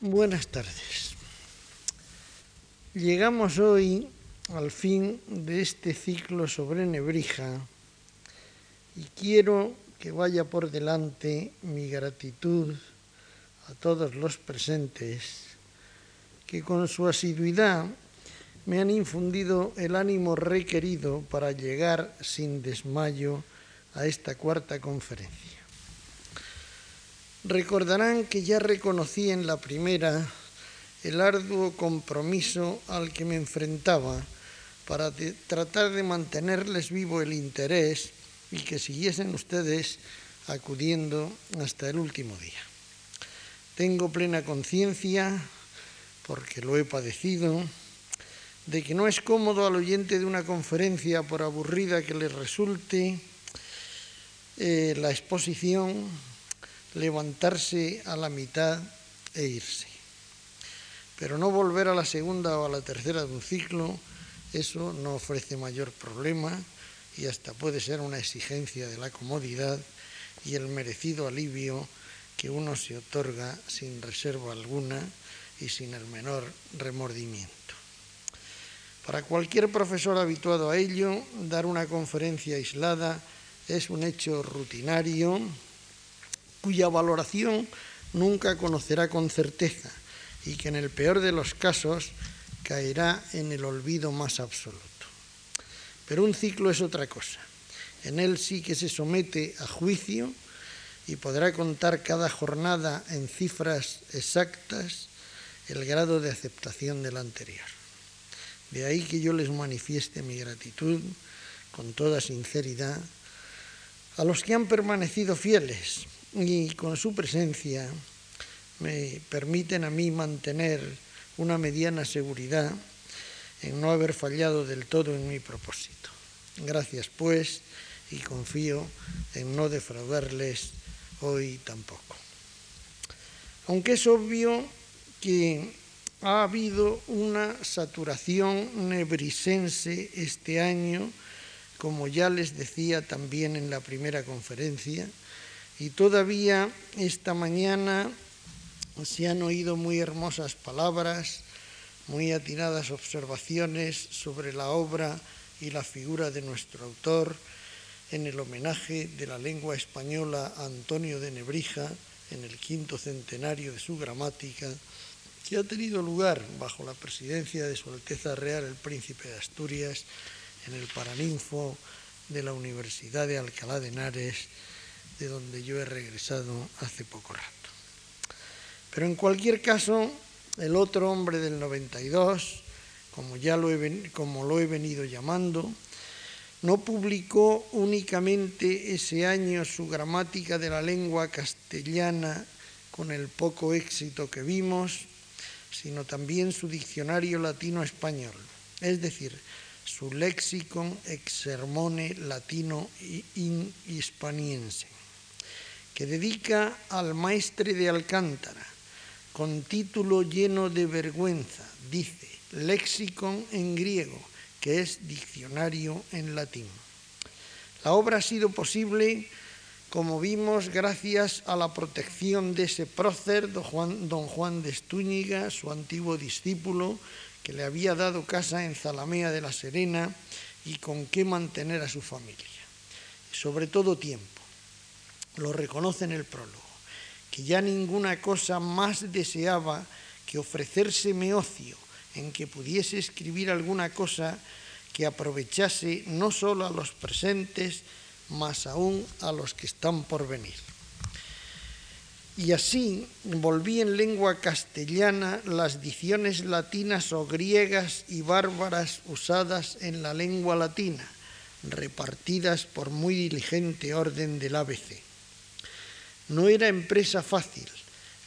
Buenas tardes. Llegamos hoy al fin de este ciclo sobre Nebrija y quiero que vaya por delante mi gratitud a todos los presentes que con su asiduidad me han infundido el ánimo requerido para llegar sin desmayo a esta cuarta conferencia. Recordarán que ya reconocí en la primera el arduo compromiso al que me enfrentaba para tratar de mantenerles vivo el interés y que siguiesen ustedes acudiendo hasta el último día. Tengo plena conciencia, porque lo he padecido, de que no es cómodo al oyente de una conferencia, por aburrida que le resulte, eh, la exposición levantarse a la mitad e irse. Pero no volver a la segunda o a la tercera de un ciclo, eso no ofrece mayor problema y hasta puede ser una exigencia de la comodidad y el merecido alivio que uno se otorga sin reserva alguna y sin el menor remordimiento. Para cualquier profesor habituado a ello, dar una conferencia aislada es un hecho rutinario cuya valoración nunca conocerá con certeza y que en el peor de los casos caerá en el olvido más absoluto. Pero un ciclo es otra cosa. En él sí que se somete a juicio y podrá contar cada jornada en cifras exactas el grado de aceptación del anterior. De ahí que yo les manifieste mi gratitud con toda sinceridad a los que han permanecido fieles y con su presencia me permiten a mí mantener una mediana seguridad en no haber fallado del todo en mi propósito. Gracias pues y confío en no defraudarles hoy tampoco. Aunque es obvio que ha habido una saturación nebrisense este año, como ya les decía también en la primera conferencia, y todavía esta mañana se han oído muy hermosas palabras, muy atinadas observaciones sobre la obra y la figura de nuestro autor en el homenaje de la lengua española a Antonio de Nebrija en el quinto centenario de su gramática, que ha tenido lugar bajo la presidencia de Su Alteza Real el Príncipe de Asturias en el Paraninfo de la Universidad de Alcalá de Henares de donde yo he regresado hace poco rato. Pero en cualquier caso, el otro hombre del 92, como ya lo he, como lo he venido llamando, no publicó únicamente ese año su gramática de la lengua castellana con el poco éxito que vimos, sino también su diccionario latino-español, es decir, su lexicon ex sermone latino in hispaniense que dedica al maestre de Alcántara, con título lleno de vergüenza, dice, Lexicon en griego, que es diccionario en latín. La obra ha sido posible, como vimos, gracias a la protección de ese prócer, don Juan, de Estúñiga, su antiguo discípulo, que le había dado casa en Zalamea de la Serena y con qué mantener a su familia. sobre todo tiempo lo reconoce en el prólogo, que ya ninguna cosa más deseaba que ofrecérseme ocio en que pudiese escribir alguna cosa que aprovechase no solo a los presentes, mas aún a los que están por venir. Y así volví en lengua castellana las dicciones latinas o griegas y bárbaras usadas en la lengua latina, repartidas por muy diligente orden del ABC. No era empresa fácil,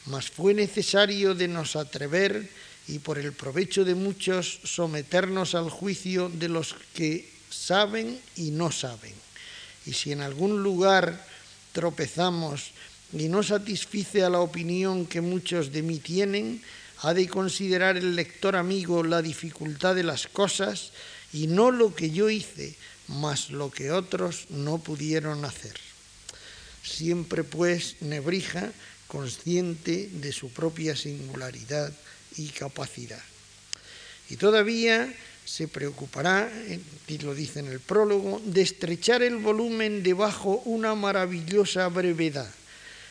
mas fue necesario de nos atrever y por el provecho de muchos someternos al juicio de los que saben y no saben. Y si en algún lugar tropezamos y no satisfice a la opinión que muchos de mí tienen, ha de considerar el lector amigo la dificultad de las cosas y no lo que yo hice, mas lo que otros no pudieron hacer. Siempre pues Nebrija consciente de su propia singularidad y capacidad. Y todavía se preocupará, y lo dice en el prólogo, de estrechar el volumen debajo una maravillosa brevedad,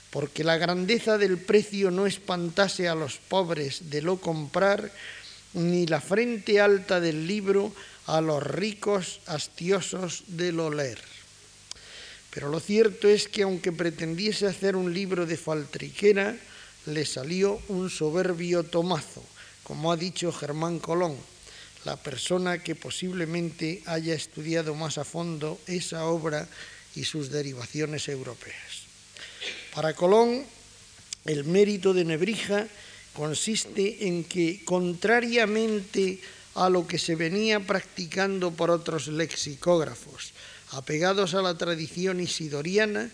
porque la grandeza del precio no espantase a los pobres de lo comprar, ni la frente alta del libro a los ricos hastiosos de lo leer. Pero lo cierto es que aunque pretendiese hacer un libro de faltriquera, le salió un soberbio tomazo, como ha dicho Germán Colón, la persona que posiblemente haya estudiado más a fondo esa obra y sus derivaciones europeas. Para Colón, el mérito de Nebrija consiste en que, contrariamente a lo que se venía practicando por otros lexicógrafos, apegados a la tradición isidoriana,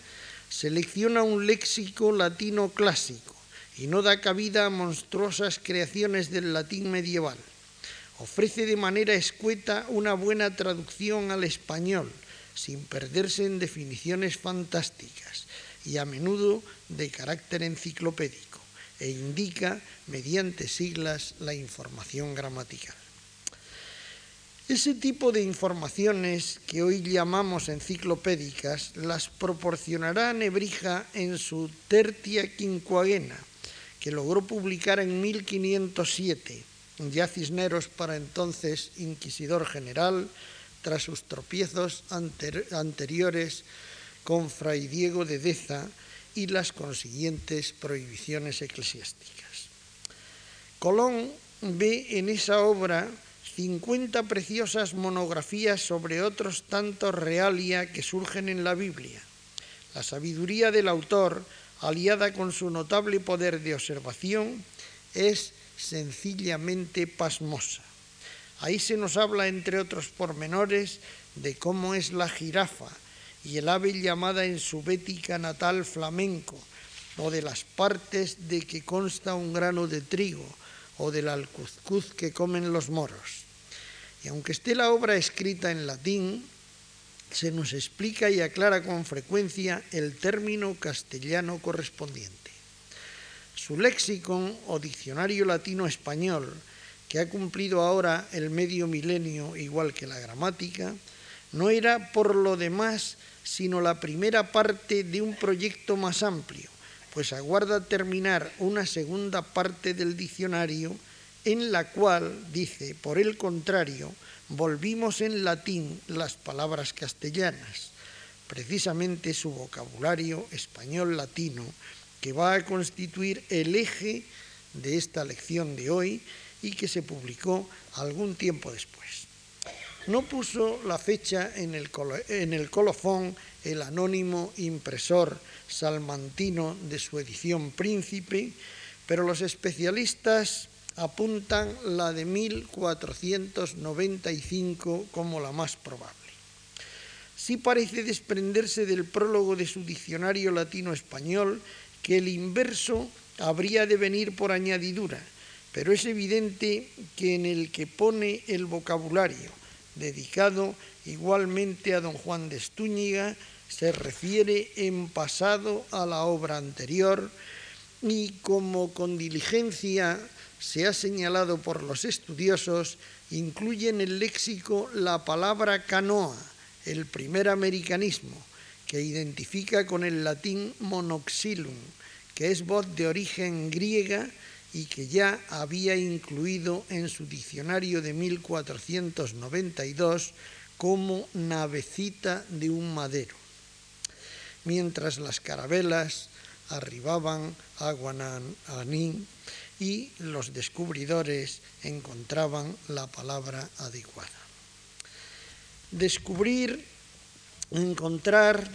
selecciona un léxico latino clásico y no da cabida a monstruosas creaciones del latín medieval. Ofrece de manera escueta una buena traducción al español, sin perderse en definiciones fantásticas y a menudo de carácter enciclopédico, e indica mediante siglas la información gramatical. Ese tipo de informaciones que hoy llamamos enciclopédicas las proporcionará Nebrija en su Tertia Quincuagena, que logró publicar en 1507, ya Cisneros para entonces inquisidor general, tras sus tropiezos anteriores con Fray Diego de Deza y las consiguientes prohibiciones eclesiásticas. Colón ve en esa obra 50 preciosas monografías sobre otros tantos realia que surgen en la Biblia. La sabiduría del autor, aliada con su notable poder de observación, es sencillamente pasmosa. Ahí se nos habla, entre otros pormenores, de cómo es la jirafa y el ave llamada en su bética natal flamenco, o de las partes de que consta un grano de trigo, o del alcuzcuz que comen los moros. Aunque esté la obra escrita en latín, se nos explica y aclara con frecuencia el término castellano correspondiente. Su léxico o diccionario latino-español, que ha cumplido ahora el medio milenio igual que la gramática, no era por lo demás sino la primera parte de un proyecto más amplio, pues aguarda terminar una segunda parte del diccionario en la cual dice, por el contrario, volvimos en latín las palabras castellanas, precisamente su vocabulario español-latino, que va a constituir el eje de esta lección de hoy y que se publicó algún tiempo después. No puso la fecha en el, en el colofón el anónimo impresor salmantino de su edición Príncipe, pero los especialistas apuntan la de 1495 como la más probable. Sí parece desprenderse del prólogo de su diccionario latino-español que el inverso habría de venir por añadidura, pero es evidente que en el que pone el vocabulario, dedicado igualmente a don Juan de Estúñiga, se refiere en pasado a la obra anterior y como con diligencia se ha señalado por los estudiosos, incluye en el léxico la palabra canoa, el primer americanismo, que identifica con el latín monoxilum, que es voz de origen griega y que ya había incluido en su diccionario de 1492 como navecita de un madero. Mientras las carabelas arribaban a Guananí y los descubridores encontraban la palabra adecuada. Descubrir, encontrar,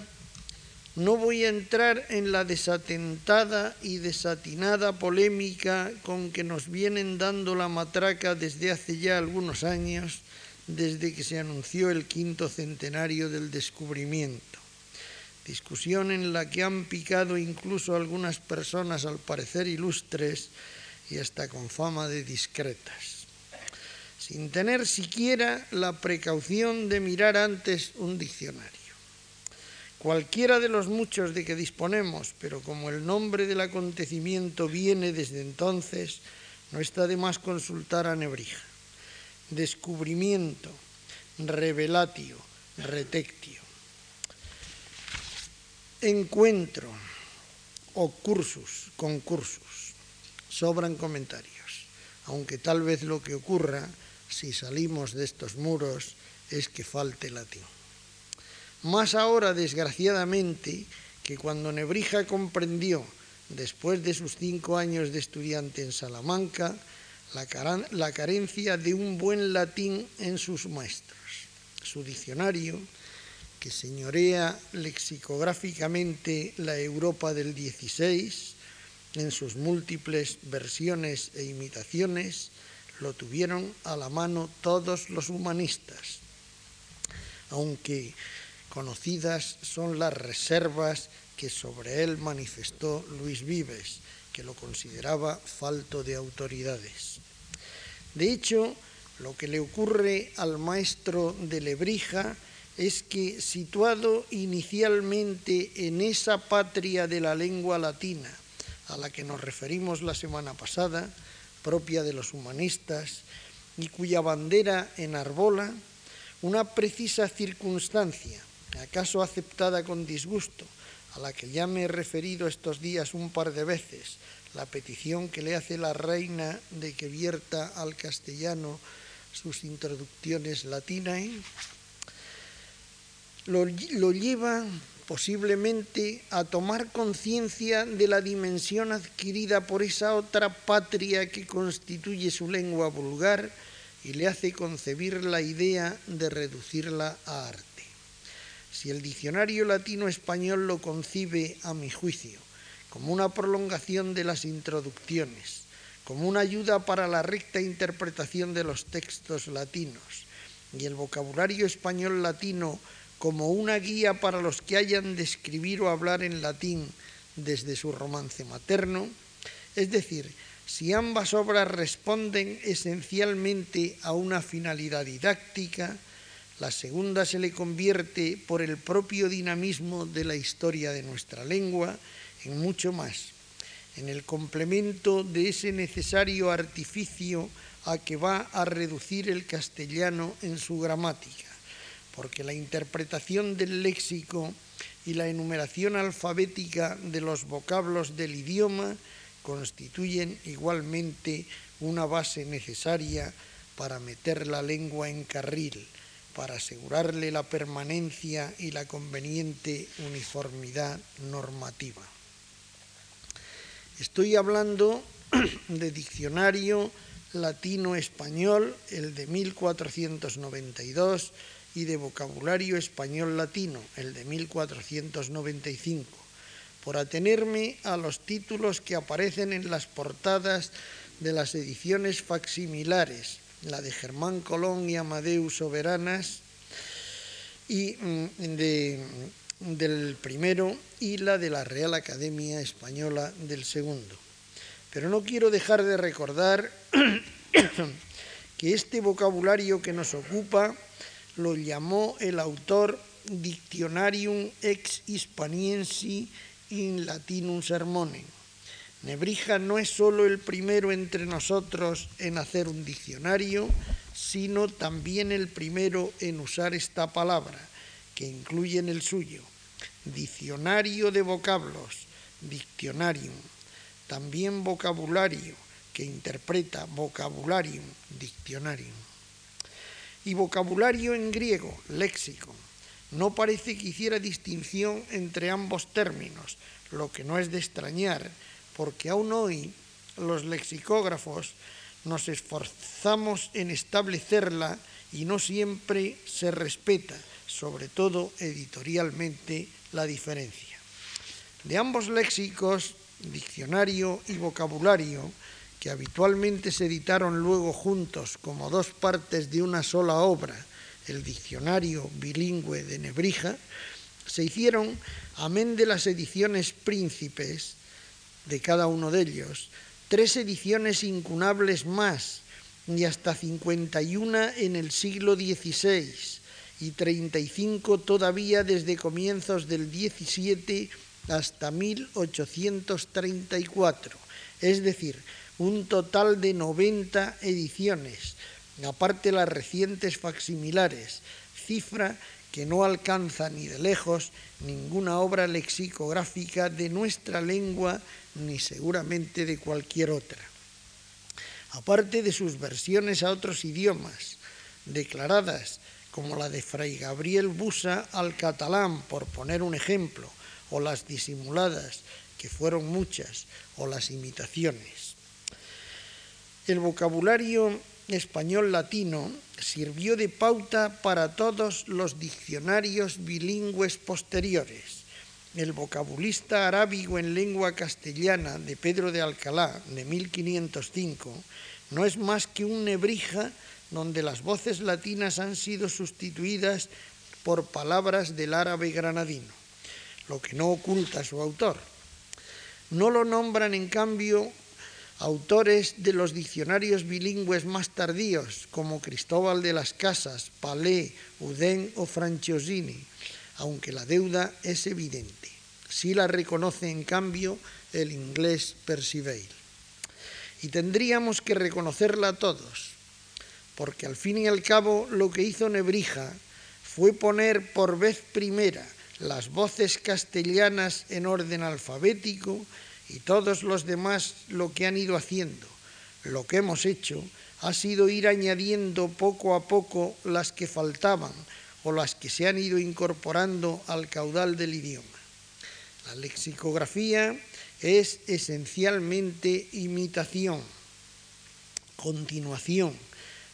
no voy a entrar en la desatentada y desatinada polémica con que nos vienen dando la matraca desde hace ya algunos años, desde que se anunció el quinto centenario del descubrimiento discusión en la que han picado incluso algunas personas al parecer ilustres y hasta con fama de discretas, sin tener siquiera la precaución de mirar antes un diccionario. Cualquiera de los muchos de que disponemos, pero como el nombre del acontecimiento viene desde entonces, no está de más consultar a Nebrija. Descubrimiento, revelatio, retectio. Encuentro o cursus, concursus. Sobran comentarios, aunque tal vez lo que ocurra si salimos de estos muros es que falte latín. Más ahora, desgraciadamente, que cuando Nebrija comprendió, después de sus cinco años de estudiante en Salamanca, la, carencia de un buen latín en sus maestros. Su diccionario, que señorea lexicográficamente la Europa del XVI, en sus múltiples versiones e imitaciones, lo tuvieron a la mano todos los humanistas, aunque Conocidas son las reservas que sobre él manifestó Luis Vives, que lo consideraba falto de autoridades. De hecho, lo que le ocurre al maestro de Lebrija es que, situado inicialmente en esa patria de la lengua latina a la que nos referimos la semana pasada, propia de los humanistas, y cuya bandera enarbola, una precisa circunstancia acaso aceptada con disgusto, a la que ya me he referido estos días un par de veces, la petición que le hace la reina de que vierta al castellano sus introducciones latinas, lo, lo lleva posiblemente a tomar conciencia de la dimensión adquirida por esa otra patria que constituye su lengua vulgar y le hace concebir la idea de reducirla a arte. Si el diccionario latino-español lo concibe, a mi juicio, como una prolongación de las introducciones, como una ayuda para la recta interpretación de los textos latinos, y el vocabulario español latino como una guía para los que hayan de escribir o hablar en latín desde su romance materno, es decir, si ambas obras responden esencialmente a una finalidad didáctica, la segunda se le convierte por el propio dinamismo de la historia de nuestra lengua en mucho más, en el complemento de ese necesario artificio a que va a reducir el castellano en su gramática, porque la interpretación del léxico y la enumeración alfabética de los vocablos del idioma constituyen igualmente una base necesaria para meter la lengua en carril para asegurarle la permanencia y la conveniente uniformidad normativa. Estoy hablando de diccionario latino-español, el de 1492, y de vocabulario español-latino, el de 1495, por atenerme a los títulos que aparecen en las portadas de las ediciones facsimilares la de Germán Colón y Amadeus Soberanas, y mm, del primero y la de la Real Academia Española del segundo. Pero no quiero dejar de recordar que este vocabulario que nos ocupa lo llamó el autor Dictionarium ex Hispaniensi in Latinum Sermonem Nebrija no es solo el primero entre nosotros en hacer un diccionario, sino también el primero en usar esta palabra, que incluye en el suyo. Diccionario de vocablos, dictionarium. También vocabulario, que interpreta vocabularium, dictionarium. Y vocabulario en griego, léxico. No parece que hiciera distinción entre ambos términos, lo que no es de extrañar, porque aún hoy los lexicógrafos nos esforzamos en establecerla y no siempre se respeta, sobre todo editorialmente, la diferencia. De ambos léxicos, diccionario y vocabulario, que habitualmente se editaron luego juntos como dos partes de una sola obra, el diccionario bilingüe de Nebrija, se hicieron, amén de las ediciones príncipes, de cada uno de ellos, tres ediciones incunables más y hasta 51 en el siglo XVI, y 35 todavía desde comienzos del 17 hasta 1834, es decir, un total de 90 ediciones, aparte las recientes facsimilares, cifra que no alcanza ni de lejos ninguna obra lexicográfica de nuestra lengua ni seguramente de cualquier otra. Aparte de sus versiones a otros idiomas, declaradas como la de Fray Gabriel Busa al catalán, por poner un ejemplo, o las disimuladas, que fueron muchas, o las imitaciones. El vocabulario español latino sirvió de pauta para todos los diccionarios bilingües posteriores. El vocabulista arábigo en lengua castellana de Pedro de Alcalá, de 1505, no es más que un nebrija donde las voces latinas han sido sustituidas por palabras del árabe granadino, lo que no oculta su autor. No lo nombran, en cambio, autores de los diccionarios bilingües más tardíos, como Cristóbal de las Casas, Palé, Udén o Franciosini, aunque la deuda es evidente. Sí la reconoce, en cambio, el inglés Percival. Y tendríamos que reconocerla todos, porque al fin y al cabo lo que hizo Nebrija fue poner por vez primera las voces castellanas en orden alfabético y todos los demás lo que han ido haciendo, lo que hemos hecho, ha sido ir añadiendo poco a poco las que faltaban o las que se han ido incorporando al caudal del idioma. La lexicografía es esencialmente imitación, continuación,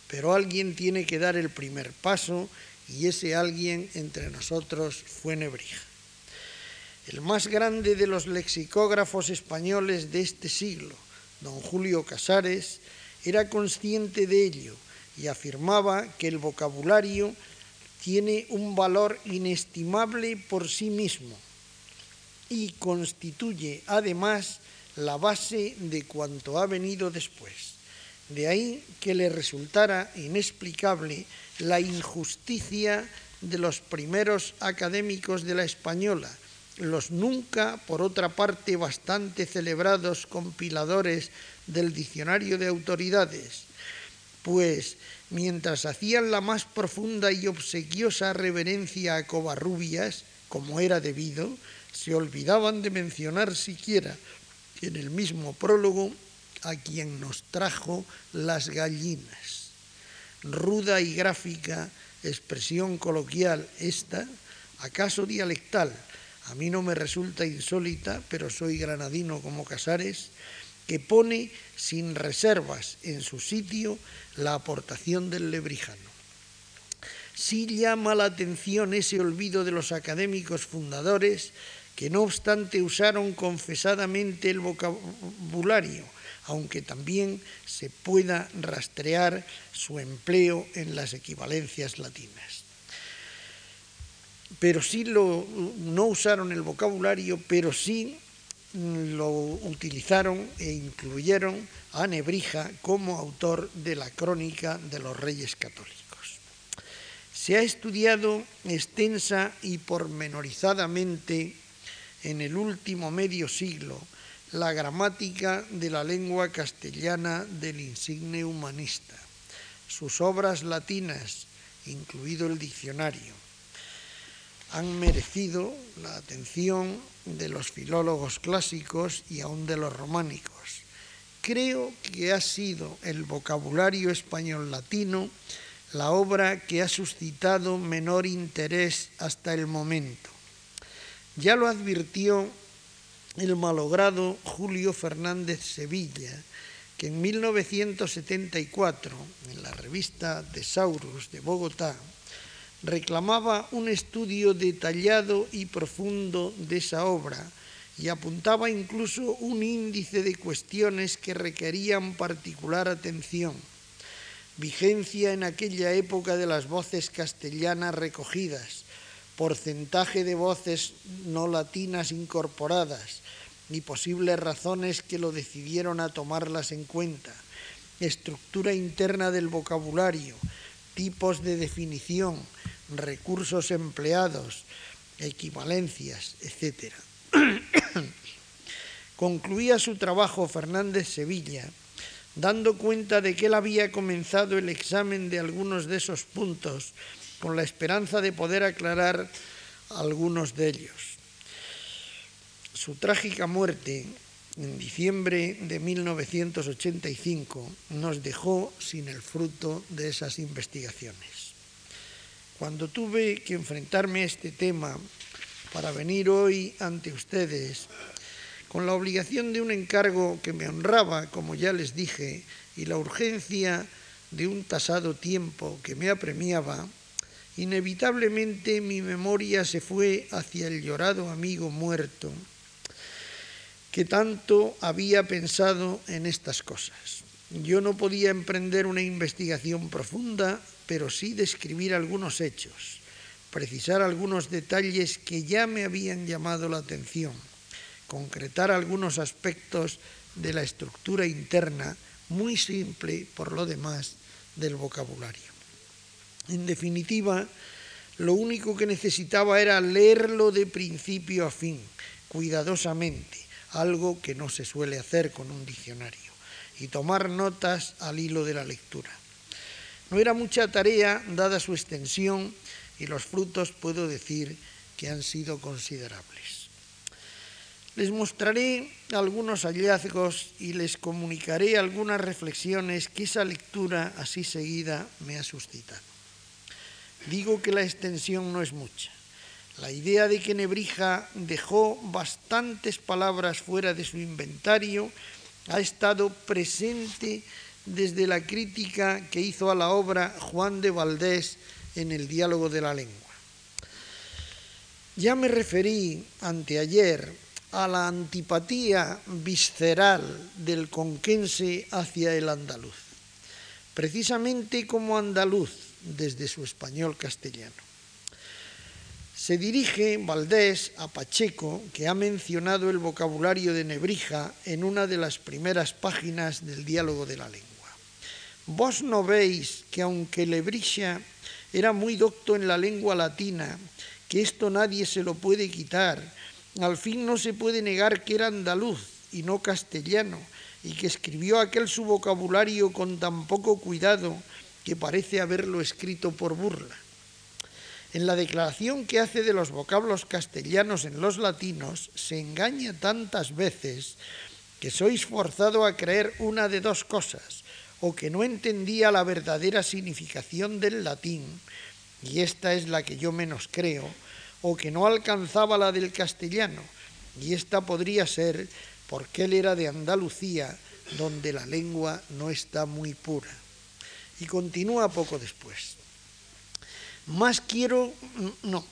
pero alguien tiene que dar el primer paso y ese alguien entre nosotros fue Nebrija. El más grande de los lexicógrafos españoles de este siglo, don Julio Casares, era consciente de ello y afirmaba que el vocabulario tiene un valor inestimable por sí mismo y constituye además la base de cuanto ha venido después. De ahí que le resultara inexplicable la injusticia de los primeros académicos de la española, los nunca, por otra parte, bastante celebrados compiladores del diccionario de autoridades, pues mientras hacían la más profunda y obsequiosa reverencia a Covarrubias, como era debido, se olvidaban de mencionar siquiera en el mismo prólogo a quien nos trajo las gallinas. Ruda y gráfica expresión coloquial esta, acaso dialectal, a mí no me resulta insólita, pero soy granadino como Casares, que pone sin reservas en su sitio la aportación del lebrijano. Sí llama la atención ese olvido de los académicos fundadores que no obstante usaron confesadamente el vocabulario, aunque también se pueda rastrear su empleo en las equivalencias latinas. Pero sí lo, no usaron el vocabulario, pero sí lo utilizaron e incluyeron a Nebrija como autor de la crónica de los reyes católicos. Se ha estudiado extensa y pormenorizadamente en el último medio siglo la gramática de la lengua castellana del insigne humanista, sus obras latinas, incluido el diccionario, han merecido la atención de los filólogos clásicos y aún de los románicos. Creo que ha sido el vocabulario español latino la obra que ha suscitado menor interés hasta el momento. Ya lo advirtió el malogrado Julio Fernández Sevilla, que en 1974, en la revista Tesaurus de Bogotá, reclamaba un estudio detallado y profundo de esa obra y apuntaba incluso un índice de cuestiones que requerían particular atención. Vigencia en aquella época de las voces castellanas recogidas, porcentaje de voces no latinas incorporadas, ni posibles razones que lo decidieron a tomarlas en cuenta, estructura interna del vocabulario, tipos de definición, recursos empleados, equivalencias, etc. Concluía su trabajo Fernández Sevilla dando cuenta de que él había comenzado el examen de algunos de esos puntos con la esperanza de poder aclarar algunos de ellos. Su trágica muerte en diciembre de 1985 nos dejó sin el fruto de esas investigaciones. Cuando tuve que enfrentarme a este tema para venir hoy ante ustedes, con la obligación de un encargo que me honraba, como ya les dije, y la urgencia de un tasado tiempo que me apremiaba, inevitablemente mi memoria se fue hacia el llorado amigo muerto, que tanto había pensado en estas cosas. Yo no podía emprender una investigación profunda, pero sí describir algunos hechos, precisar algunos detalles que ya me habían llamado la atención concretar algunos aspectos de la estructura interna, muy simple por lo demás, del vocabulario. En definitiva, lo único que necesitaba era leerlo de principio a fin, cuidadosamente, algo que no se suele hacer con un diccionario, y tomar notas al hilo de la lectura. No era mucha tarea, dada su extensión, y los frutos puedo decir que han sido considerables. Les mostraré algunos hallazgos y les comunicaré algunas reflexiones que esa lectura así seguida me ha suscitado. Digo que la extensión no es mucha. La idea de que Nebrija dejó bastantes palabras fuera de su inventario ha estado presente desde la crítica que hizo a la obra Juan de Valdés en el diálogo de la lengua. Ya me referí anteayer a la antipatía visceral del conquense hacia el andaluz, precisamente como andaluz desde su español castellano. Se dirige Valdés a Pacheco, que ha mencionado el vocabulario de Nebrija en una de las primeras páginas del diálogo de la lengua. Vos no veis que aunque Lebrixa era muy docto en la lengua latina, que esto nadie se lo puede quitar, al fin no se puede negar que era andaluz y no castellano, y que escribió aquel su vocabulario con tan poco cuidado que parece haberlo escrito por burla. En la declaración que hace de los vocablos castellanos en los latinos se engaña tantas veces que sois forzado a creer una de dos cosas, o que no entendía la verdadera significación del latín, y esta es la que yo menos creo, o que no alcanzaba la del castellano, y esta podría ser porque él era de Andalucía, donde la lengua no está muy pura. Y continúa poco después. Más quiero, no,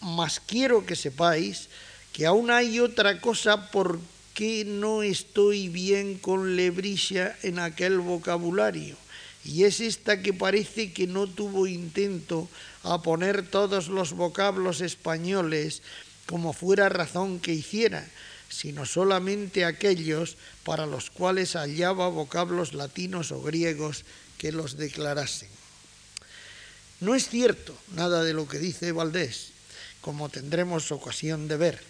más quiero que sepáis que aún hay otra cosa por qué no estoy bien con Lebrisha en aquel vocabulario, y es esta que parece que no tuvo intento a poner todos los vocablos españoles como fuera razón que hiciera, sino solamente aquellos para los cuales hallaba vocablos latinos o griegos que los declarasen. No es cierto nada de lo que dice Valdés, como tendremos ocasión de ver,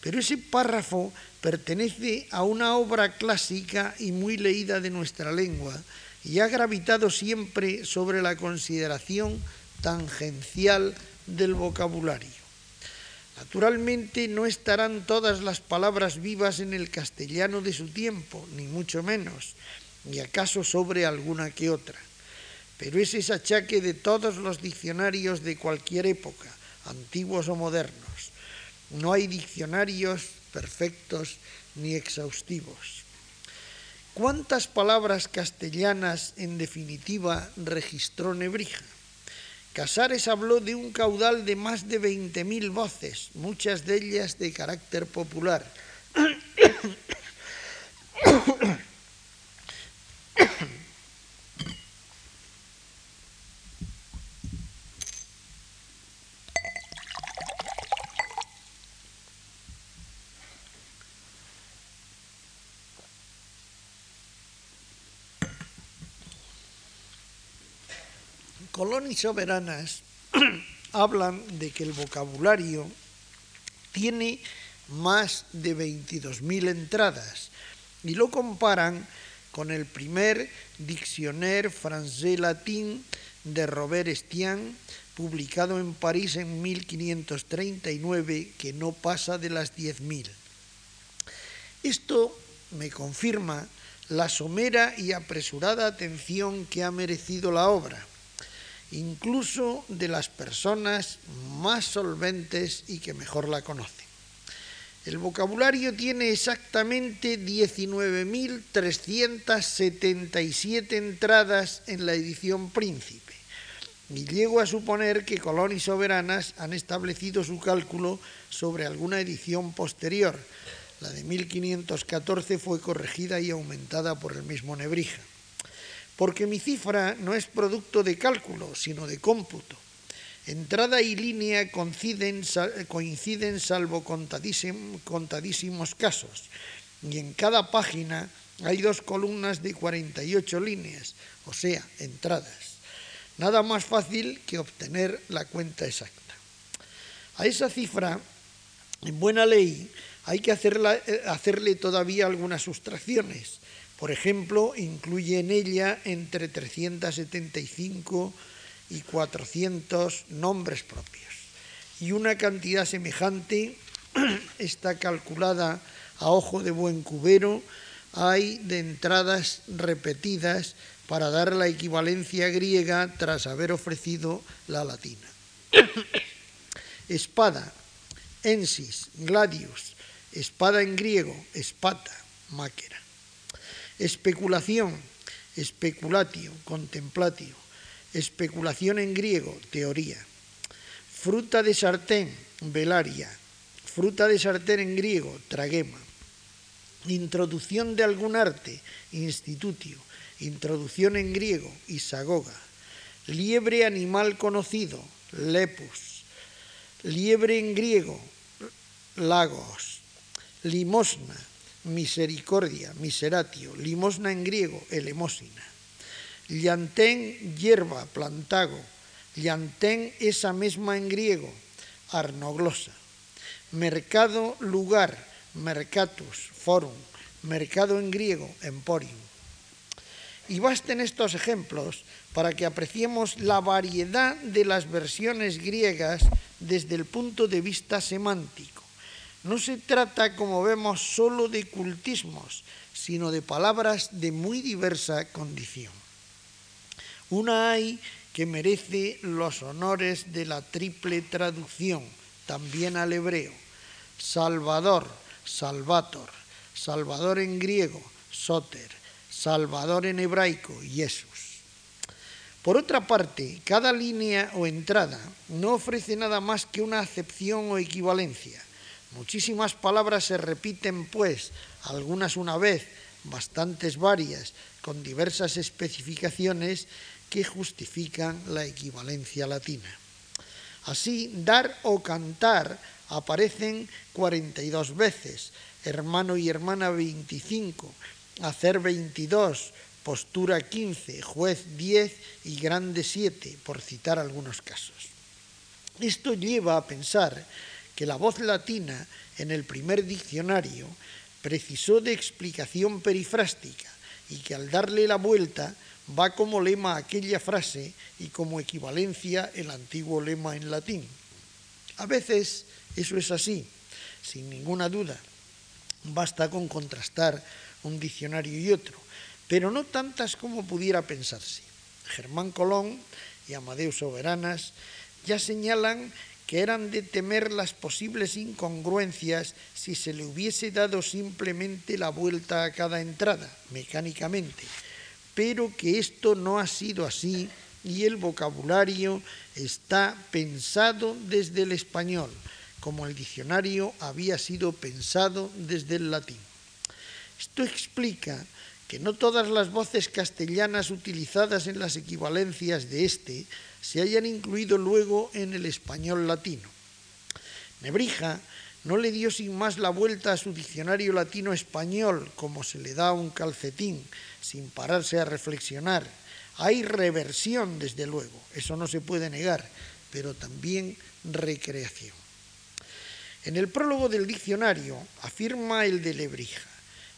pero ese párrafo pertenece a una obra clásica y muy leída de nuestra lengua y ha gravitado siempre sobre la consideración tangencial del vocabulario. Naturalmente no estarán todas las palabras vivas en el castellano de su tiempo, ni mucho menos, ni acaso sobre alguna que otra. Pero ese es achaque de todos los diccionarios de cualquier época, antiguos o modernos. No hay diccionarios perfectos ni exhaustivos. ¿Cuántas palabras castellanas en definitiva registró Nebrija? Casares habló de un caudal de más de 20.000 voces, muchas de ellas de carácter popular. Y Soberanas hablan de que el vocabulario tiene más de 22.000 entradas y lo comparan con el primer Dictionnaire français latin de Robert Estienne, publicado en París en 1539, que no pasa de las 10.000. Esto me confirma la somera y apresurada atención que ha merecido la obra, incluso de las personas más solventes y que mejor la conocen. El vocabulario tiene exactamente 19.377 entradas en la edición Príncipe. Y llego a suponer que Colón y Soberanas han establecido su cálculo sobre alguna edición posterior. La de 1514 fue corregida y aumentada por el mismo Nebrija. Porque mi cifra no es producto de cálculo, sino de cómputo. Entrada y línea coinciden, salvo contadísimos casos, y en cada página hay dos columnas de 48 líneas, o sea, entradas. Nada más fácil que obtener la cuenta exacta. A esa cifra, en buena ley, hay que eh, hacerle todavía algunas sustracciones. Por ejemplo, incluye en ella entre 375 y 400 nombres propios. Y una cantidad semejante está calculada a ojo de buen cubero, hay de entradas repetidas para dar la equivalencia griega tras haber ofrecido la latina. Espada, ensis, gladius, espada en griego, espata, máquera. Especulación, especulatio, contemplatio especulación en griego, teoría. Fruta de sartén, velaria. Fruta de sartén en griego, traguema. Introducción de algún arte, institutio. Introducción en griego, isagoga. Liebre animal conocido, lepus. Liebre en griego, lagos. Limosna, misericordia, miseratio. Limosna en griego, elemosina Llantén, hierba, plantago. Llantén, esa misma en griego, arnoglosa. Mercado, lugar, mercatus, forum. Mercado en griego, emporium. Y basten estos ejemplos para que apreciemos la variedad de las versiones griegas desde el punto de vista semántico. No se trata, como vemos, solo de cultismos, sino de palabras de muy diversa condición. Una hay que merece los honores de la triple traducción, también al hebreo. Salvador, Salvator, Salvador en griego, Soter, Salvador en hebraico, Jesús. Por otra parte, cada línea o entrada no ofrece nada más que una acepción o equivalencia. Muchísimas palabras se repiten, pues, algunas una vez, bastantes varias, con diversas especificaciones que justifican la equivalencia latina. Así, dar o cantar aparecen 42 veces, hermano y hermana 25, hacer 22, postura 15, juez 10 y grande 7, por citar algunos casos. Esto lleva a pensar que la voz latina en el primer diccionario precisó de explicación perifrástica y que al darle la vuelta va como lema aquella frase y como equivalencia el antiguo lema en latín. A veces eso es así, sin ninguna duda. Basta con contrastar un diccionario y otro, pero no tantas como pudiera pensarse. Germán Colón y Amadeus Soberanas ya señalan eran de temer las posibles incongruencias si se le hubiese dado simplemente la vuelta a cada entrada, mecánicamente, pero que esto no ha sido así y el vocabulario está pensado desde el español, como el diccionario había sido pensado desde el latín. Esto explica que no todas las voces castellanas utilizadas en las equivalencias de este se hayan incluido luego en el español latino. Nebrija no le dio sin más la vuelta a su diccionario latino-español, como se le da a un calcetín, sin pararse a reflexionar. Hay reversión, desde luego, eso no se puede negar, pero también recreación. En el prólogo del diccionario afirma el de Lebrija,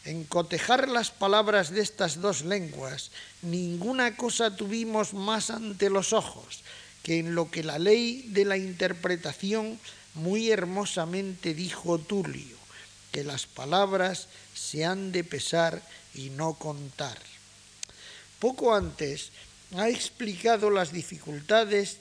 en cotejar las palabras de estas dos lenguas, ninguna cosa tuvimos más ante los ojos que en lo que la ley de la interpretación muy hermosamente dijo Tulio, que las palabras se han de pesar y no contar. Poco antes ha explicado las dificultades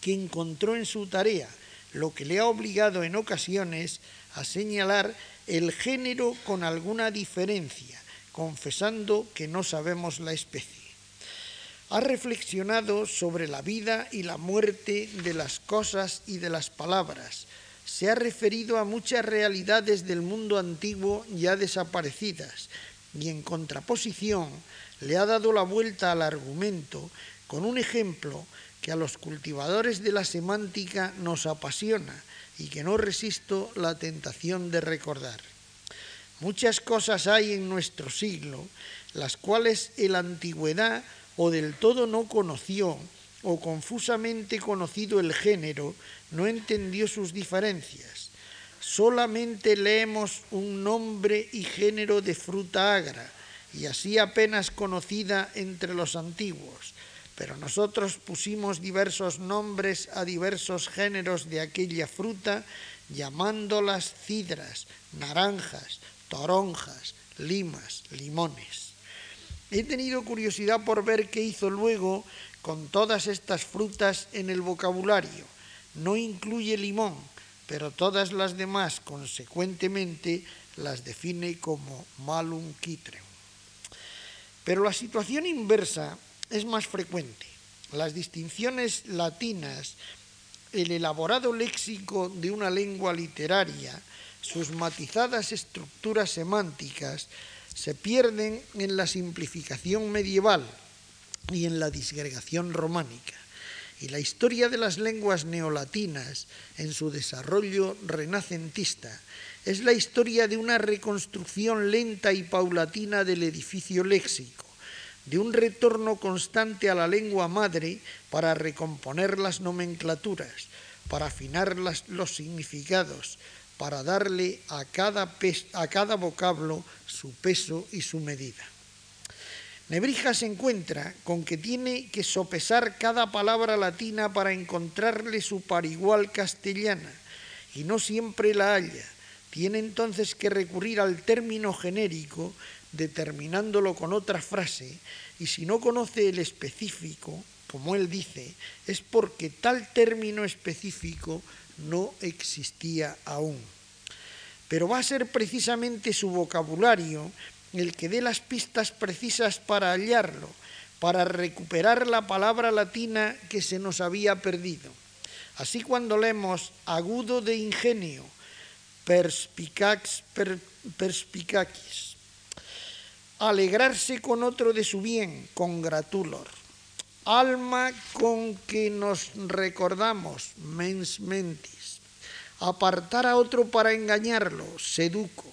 que encontró en su tarea, lo que le ha obligado en ocasiones a señalar el género con alguna diferencia, confesando que no sabemos la especie. Ha reflexionado sobre la vida y la muerte de las cosas y de las palabras. Se ha referido a muchas realidades del mundo antiguo ya desaparecidas y en contraposición le ha dado la vuelta al argumento con un ejemplo que a los cultivadores de la semántica nos apasiona y que no resisto la tentación de recordar. Muchas cosas hay en nuestro siglo, las cuales en la antigüedad o del todo no conoció, o confusamente conocido el género, no entendió sus diferencias. Solamente leemos un nombre y género de fruta agra, y así apenas conocida entre los antiguos, pero nosotros pusimos diversos nombres a diversos géneros de aquella fruta, llamándolas cidras, naranjas, toronjas, limas, limones. He tenido curiosidad por ver qué hizo luego con todas estas frutas en el vocabulario. No incluye limón, pero todas las demás, consecuentemente, las define como malum quitrem. Pero la situación inversa es más frecuente. Las distinciones latinas, el elaborado léxico de una lengua literaria, sus matizadas estructuras semánticas, se pierden en la simplificación medieval y en la disgregación románica. Y la historia de las lenguas neolatinas en su desarrollo renacentista es la historia de una reconstrucción lenta y paulatina del edificio léxico, de un retorno constante a la lengua madre para recomponer las nomenclaturas, para afinar los significados, para darle a cada, a cada vocablo su peso y su medida. Nebrija se encuentra con que tiene que sopesar cada palabra latina para encontrarle su parigual castellana, y no siempre la halla. Tiene entonces que recurrir al término genérico, determinándolo con otra frase, y si no conoce el específico, como él dice, es porque tal término específico no existía aún. Pero va a ser precisamente su vocabulario el que dé las pistas precisas para hallarlo, para recuperar la palabra latina que se nos había perdido. Así cuando leemos agudo de ingenio, perspicax, perspicaquis, alegrarse con otro de su bien, congratulor, alma con que nos recordamos, mens mentis, apartar a otro para engañarlo, seduco,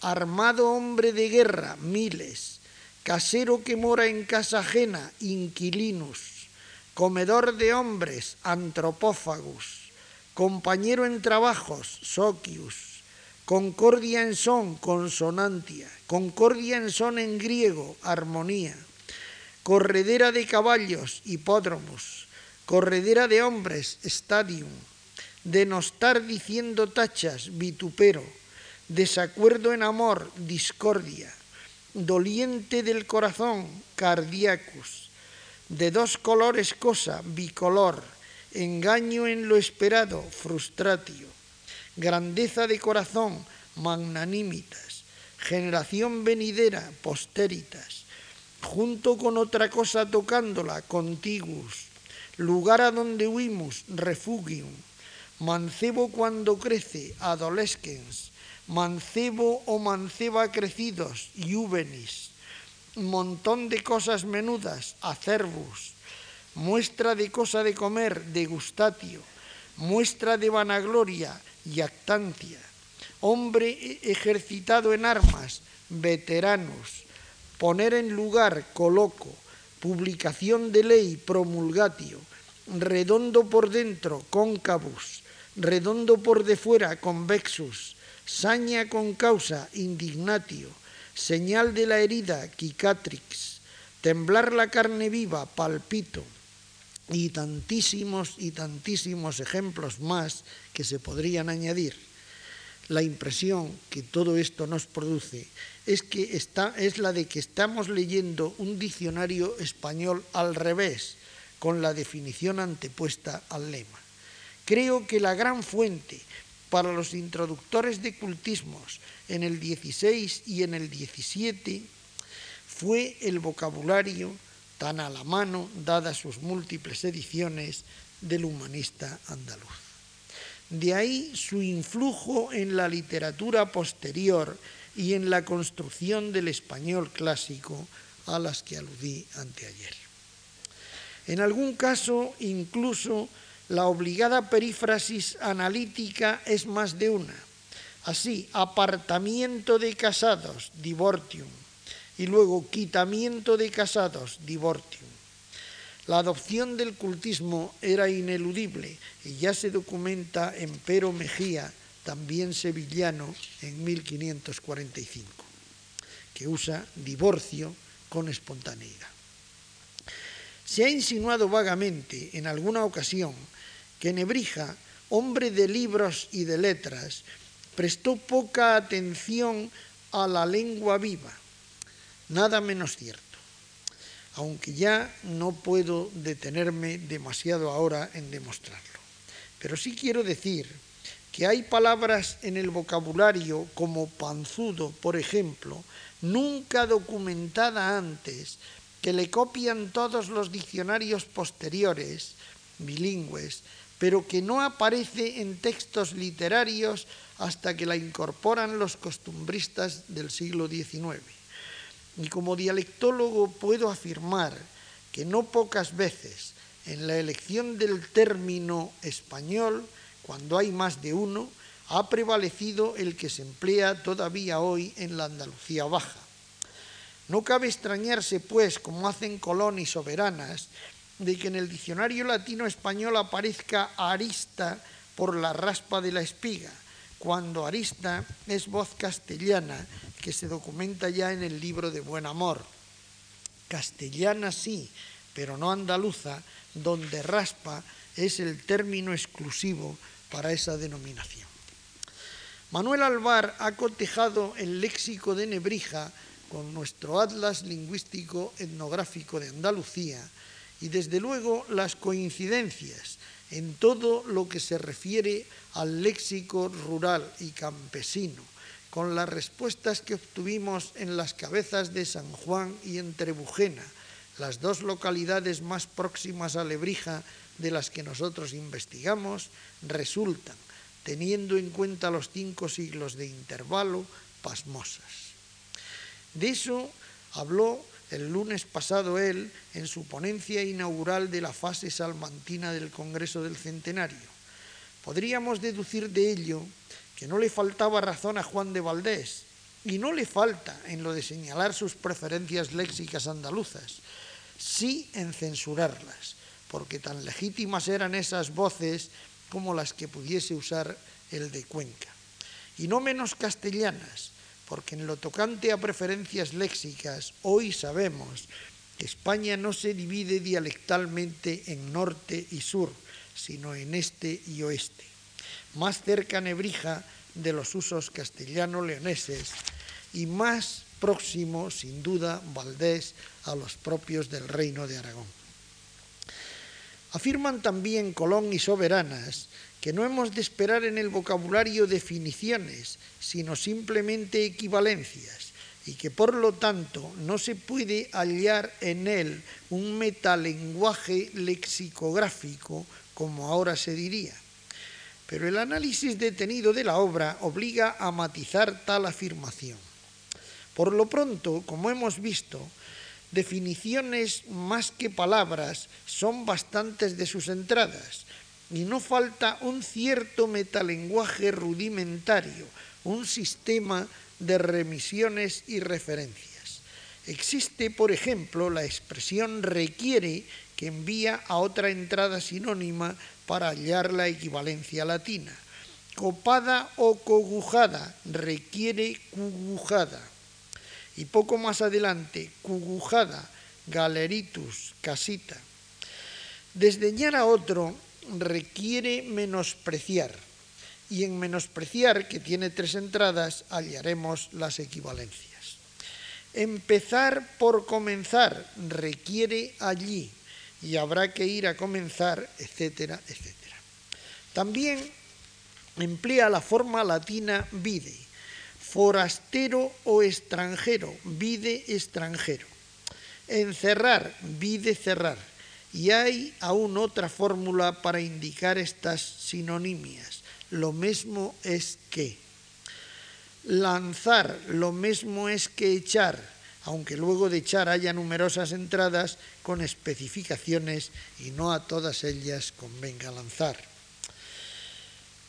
armado hombre de guerra, miles, casero que mora en casa ajena, inquilinus, comedor de hombres, antropófagus, compañero en trabajos, socius, concordia en son, consonantia, concordia en son en griego, armonía, corredera de caballos, hipódromos, corredera de hombres, stadium, denostar diciendo tachas, vitupero, desacuerdo en amor, discordia, doliente del corazón, cardiacus, de dos colores cosa, bicolor, engaño en lo esperado, frustratio, grandeza de corazón, magnanimitas, generación venidera, posteritas, junto con otra cosa tocándola, contiguos, lugar a donde huimos, refugium, mancebo cuando crece, adolescens, mancebo o manceba crecidos, juvenis, montón de cosas menudas, acervus, muestra de cosa de comer, degustatio, muestra de vanagloria, yactancia, hombre ejercitado en armas, veteranos, poner en lugar, coloco, publicación de ley, promulgatio, redondo por dentro, cóncavus, redondo por de fuera, convexus, saña con causa, indignatio, señal de la herida, cicatrix, temblar la carne viva, palpito, y tantísimos y tantísimos ejemplos más que se podrían añadir. La impresión que todo esto nos produce es, que está, es la de que estamos leyendo un diccionario español al revés, con la definición antepuesta al lema. Creo que la gran fuente para los introductores de cultismos en el 16 y en el 17 fue el vocabulario tan a la mano, dadas sus múltiples ediciones, del humanista andaluz. De ahí su influjo en la literatura posterior y en la construcción del español clásico a las que aludí anteayer. En algún caso, incluso, la obligada perífrasis analítica es más de una. Así, apartamiento de casados, divortium, y luego quitamiento de casados, divortium. La adopción del cultismo era ineludible y ya se documenta en Pero Mejía, también sevillano, en 1545, que usa divorcio con espontaneidad. Se ha insinuado vagamente en alguna ocasión que Nebrija, hombre de libros y de letras, prestó poca atención a la lengua viva nada menos cierto, aunque ya no puedo detenerme demasiado ahora en demostrarlo. Pero sí quiero decir que hay palabras en el vocabulario como panzudo, por ejemplo, nunca documentada antes, que le copian todos los diccionarios posteriores, bilingües, pero que no aparece en textos literarios hasta que la incorporan los costumbristas del siglo XIX. Y como dialectólogo puedo afirmar que no pocas veces en la elección del término español, cuando hay más de uno, ha prevalecido el que se emplea todavía hoy en la Andalucía Baja. No cabe extrañarse, pues, como hacen Colón y Soberanas, de que en el diccionario latino-español aparezca arista por la raspa de la espiga, cuando arista es voz castellana que se documenta ya en el libro de Buen Amor. Castellana sí, pero no andaluza, donde raspa es el término exclusivo para esa denominación. Manuel Alvar ha cotejado el léxico de Nebrija con nuestro Atlas Lingüístico Etnográfico de Andalucía y desde luego las coincidencias en todo lo que se refiere al léxico rural y campesino con las respuestas que obtuvimos en las cabezas de San Juan y en Trebujena, las dos localidades más próximas a Lebrija de las que nosotros investigamos, resultan, teniendo en cuenta los cinco siglos de intervalo, pasmosas. De eso habló el lunes pasado él en su ponencia inaugural de la fase salmantina del Congreso del Centenario. Podríamos deducir de ello que no le faltaba razón a Juan de Valdés, y no le falta en lo de señalar sus preferencias léxicas andaluzas, sí en censurarlas, porque tan legítimas eran esas voces como las que pudiese usar el de Cuenca. Y no menos castellanas, porque en lo tocante a preferencias léxicas, hoy sabemos que España no se divide dialectalmente en norte y sur, sino en este y oeste más cerca Nebrija de los usos castellano-leoneses y más próximo, sin duda, Valdés a los propios del Reino de Aragón. Afirman también Colón y Soberanas que no hemos de esperar en el vocabulario definiciones, sino simplemente equivalencias, y que por lo tanto no se puede hallar en él un metalenguaje lexicográfico, como ahora se diría. Pero el análisis detenido de la obra obliga a matizar tal afirmación. Por lo pronto, como hemos visto, definiciones más que palabras son bastantes de sus entradas y no falta un cierto metalenguaje rudimentario, un sistema de remisiones y referencias. Existe, por ejemplo, la expresión requiere que envía a otra entrada sinónima para hallar la equivalencia latina. Copada o cogujada requiere cugujada. Y poco más adelante, cugujada, galeritus, casita. Desdeñar a otro requiere menospreciar. Y en menospreciar, que tiene tres entradas, hallaremos las equivalencias. Empezar por comenzar requiere allí y habrá que ir a comenzar, etcétera, etcétera. También emplea la forma latina vide, forastero o extranjero, vide extranjero. Encerrar, vide cerrar. Y hay aún otra fórmula para indicar estas sinonimias. Lo mismo es que. Lanzar, lo mismo es que echar aunque luego de echar haya numerosas entradas con especificaciones y no a todas ellas convenga lanzar.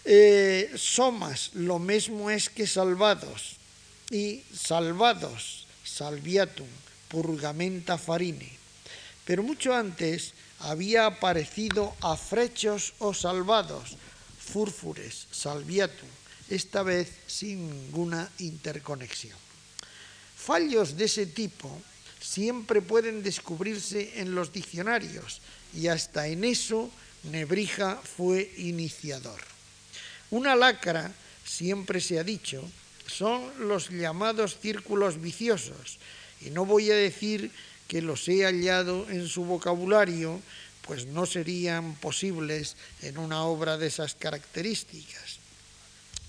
Eh, somas, lo mismo es que salvados, y salvados, salviatum, purgamenta farine. Pero mucho antes había aparecido afrechos o salvados, furfures, salviatum, esta vez sin ninguna interconexión. Fallos de ese tipo siempre pueden descubrirse en los diccionarios y hasta en eso Nebrija fue iniciador. Una lacra, siempre se ha dicho, son los llamados círculos viciosos y no voy a decir que los he hallado en su vocabulario, pues no serían posibles en una obra de esas características.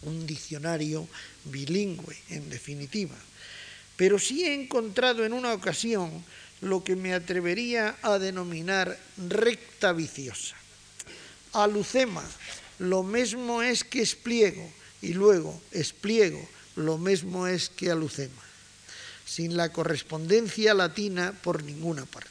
Un diccionario bilingüe, en definitiva pero sí he encontrado en una ocasión lo que me atrevería a denominar recta viciosa. Alucema, lo mismo es que espliego, y luego espliego, lo mismo es que alucema, sin la correspondencia latina por ninguna parte.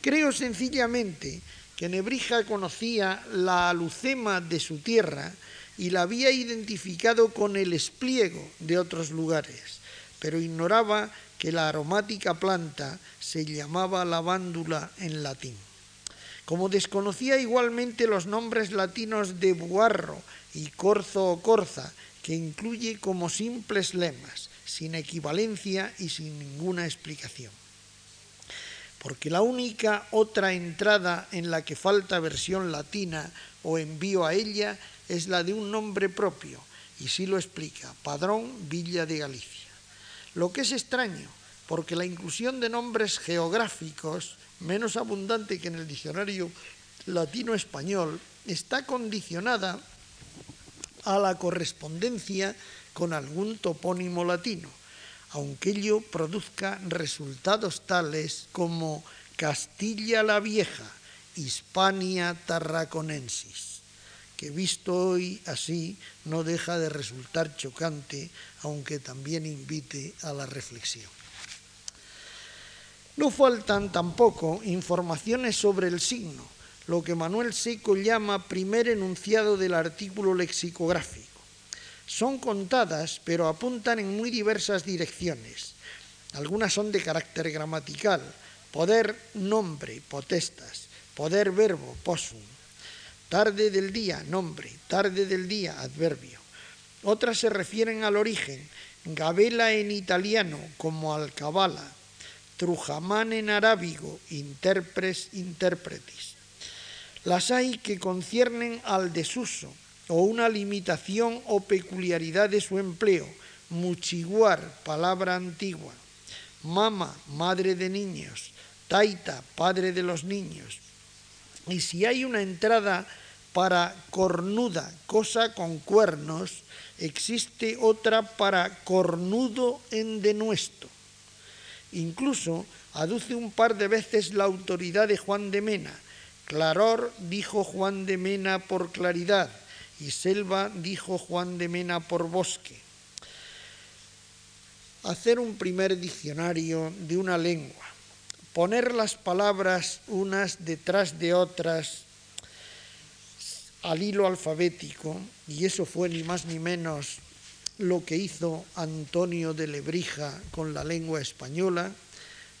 Creo sencillamente que Nebrija conocía la alucema de su tierra y la había identificado con el espliego de otros lugares pero ignoraba que la aromática planta se llamaba lavándula en latín. Como desconocía igualmente los nombres latinos de buarro y corzo o corza, que incluye como simples lemas, sin equivalencia y sin ninguna explicación. Porque la única otra entrada en la que falta versión latina o envío a ella es la de un nombre propio, y sí lo explica, Padrón Villa de Galicia. Lo que es extraño, porque la inclusión de nombres geográficos, menos abundante que en el diccionario latino-español, está condicionada a la correspondencia con algún topónimo latino, aunque ello produzca resultados tales como Castilla la Vieja, Hispania Tarraconensis que visto hoy así no deja de resultar chocante, aunque también invite a la reflexión. No faltan tampoco informaciones sobre el signo, lo que Manuel Seco llama primer enunciado del artículo lexicográfico. Son contadas, pero apuntan en muy diversas direcciones. Algunas son de carácter gramatical, poder nombre, potestas, poder verbo, posum, tarde del día, nombre, tarde del día, adverbio. Otras se refieren al origen, gabela en italiano como alcabala, trujamán en arábigo, interpres. Las hay que conciernen al desuso o una limitación o peculiaridad de su empleo, muchiguar, palabra antigua, mama, madre de niños, taita, padre de los niños, y si hay una entrada para cornuda, cosa con cuernos, existe otra para cornudo en denuesto. Incluso aduce un par de veces la autoridad de Juan de Mena. Claror dijo Juan de Mena por claridad y selva dijo Juan de Mena por bosque. Hacer un primer diccionario de una lengua poner las palabras unas detrás de otras al hilo alfabético, y eso fue ni más ni menos lo que hizo Antonio de Lebrija con la lengua española,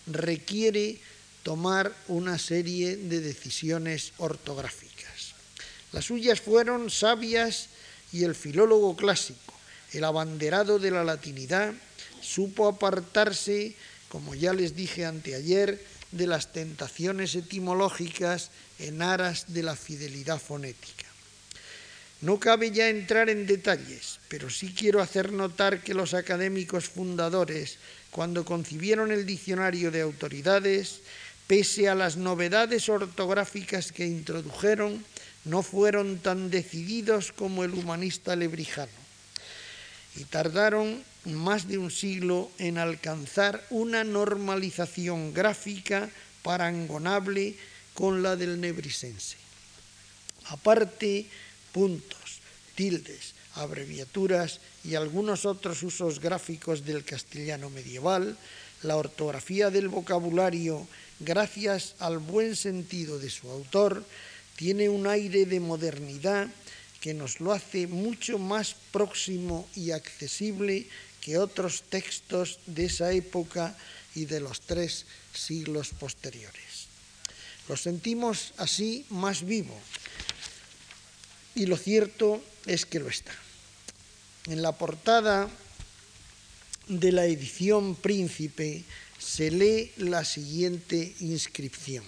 requiere tomar una serie de decisiones ortográficas. Las suyas fueron sabias y el filólogo clásico, el abanderado de la latinidad, supo apartarse, como ya les dije anteayer, de las tentaciones etimológicas en aras de la fidelidad fonética. No cabe ya entrar en detalles, pero sí quiero hacer notar que los académicos fundadores, cuando concibieron el diccionario de autoridades, pese a las novedades ortográficas que introdujeron, no fueron tan decididos como el humanista lebrijano y tardaron más de un siglo en alcanzar una normalización gráfica parangonable con la del nebrisense. Aparte, puntos, tildes, abreviaturas y algunos otros usos gráficos del castellano medieval, la ortografía del vocabulario, gracias al buen sentido de su autor, tiene un aire de modernidad que nos lo hace mucho más próximo y accesible que otros textos de esa época y de los tres siglos posteriores. Lo sentimos así más vivo y lo cierto es que lo está. En la portada de la edición Príncipe se lee la siguiente inscripción.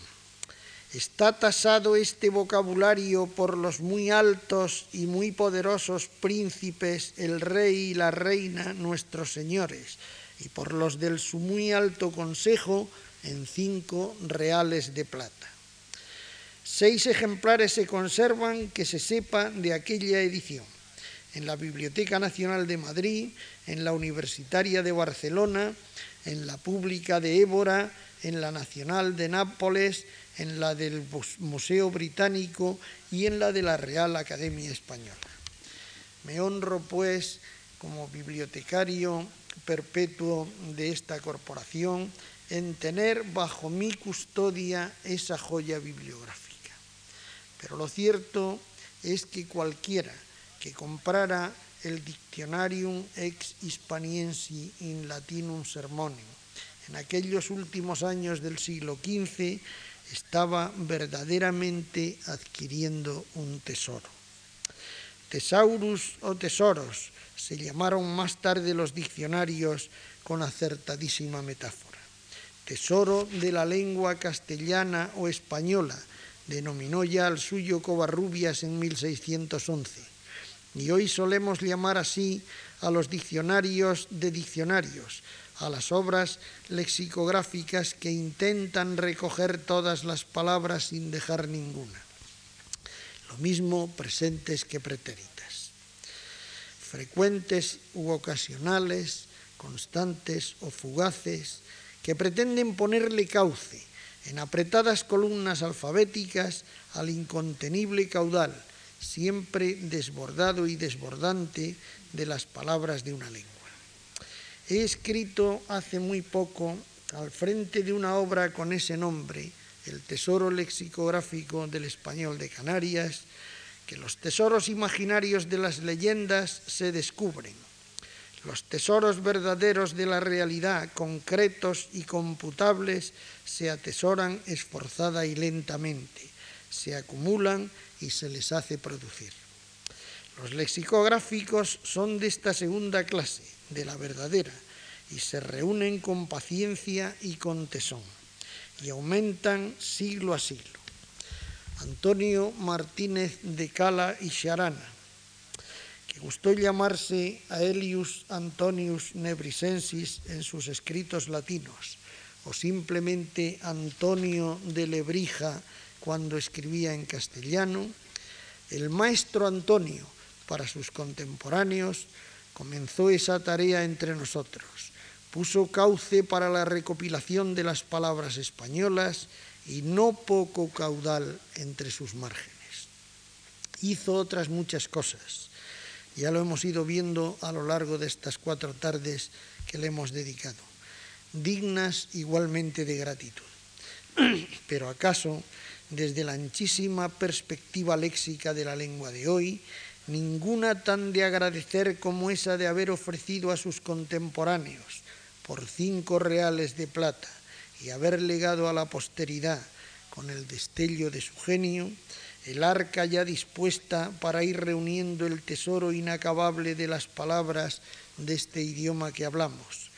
Está tasado este vocabulario por los muy altos y muy poderosos príncipes, el rey y la reina, nuestros señores, y por los del su muy alto consejo en cinco reales de plata. Seis ejemplares se conservan que se sepa de aquella edición en la Biblioteca Nacional de Madrid, en la Universitaria de Barcelona, en la Pública de Évora, en la Nacional de Nápoles, en la del Museo Británico y en la de la Real Academia Española. Me honro, pues, como bibliotecario perpetuo de esta corporación, en tener bajo mi custodia esa joya bibliográfica. Pero lo cierto es que cualquiera que comprara el Dictionarium ex Hispaniensi in Latinum Sermonem en aquellos últimos años del siglo XV estaba verdaderamente adquiriendo un tesoro. Tesaurus o tesoros se llamaron más tarde los diccionarios con acertadísima metáfora. Tesoro de la lengua castellana o española, denominó ya al suyo Covarrubias en 1611. Y hoy solemos llamar así a los diccionarios de diccionarios, a las obras lexicográficas que intentan recoger todas las palabras sin dejar ninguna. Lo mismo presentes que pretéritas. Frecuentes u ocasionales, constantes o fugaces, que pretenden ponerle cauce en apretadas columnas alfabéticas al incontenible caudal, siempre desbordado y desbordante de las palabras de una lengua. He escrito hace muy poco, al frente de una obra con ese nombre, El Tesoro Lexicográfico del Español de Canarias, que los tesoros imaginarios de las leyendas se descubren. Los tesoros verdaderos de la realidad, concretos y computables, se atesoran esforzada y lentamente, se acumulan y se les hace producir. Los lexicográficos son de esta segunda clase, de la verdadera, y se reúnen con paciencia y con tesón, y aumentan siglo a siglo. Antonio Martínez de Cala y Sharana, que gustó llamarse Aelius Antonius Nebrisensis en sus escritos latinos, o simplemente Antonio de Lebrija cuando escribía en castellano, el maestro Antonio, para sus contemporáneos, comenzó esa tarea entre nosotros. Puso cauce para la recopilación de las palabras españolas y no poco caudal entre sus márgenes. Hizo otras muchas cosas. Ya lo hemos ido viendo a lo largo de estas cuatro tardes que le hemos dedicado, dignas igualmente de gratitud. Pero acaso, desde la anchísima perspectiva léxica de la lengua de hoy, ninguna tan de agradecer como esa de haber ofrecido a sus contemporáneos, por cinco reales de plata y haber legado a la posteridad, con el destello de su genio, el arca ya dispuesta para ir reuniendo el tesoro inacabable de las palabras de este idioma que hablamos,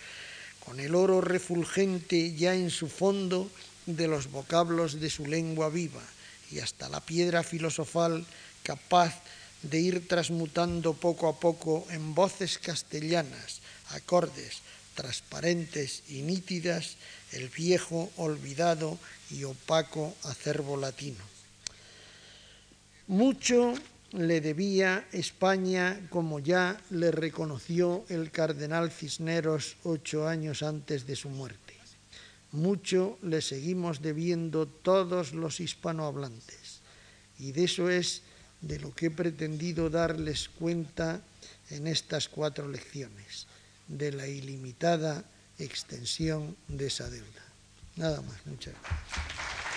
con el oro refulgente ya en su fondo de los vocablos de su lengua viva y hasta la piedra filosofal capaz de ir transmutando poco a poco en voces castellanas, acordes, transparentes y nítidas, el viejo, olvidado y opaco acervo latino. Mucho le debía España, como ya le reconoció el cardenal Cisneros ocho años antes de su muerte. Mucho le seguimos debiendo todos los hispanohablantes. Y de eso es de lo que he pretendido darles cuenta en estas cuatro lecciones, de la ilimitada extensión de esa deuda. Nada más, muchas gracias.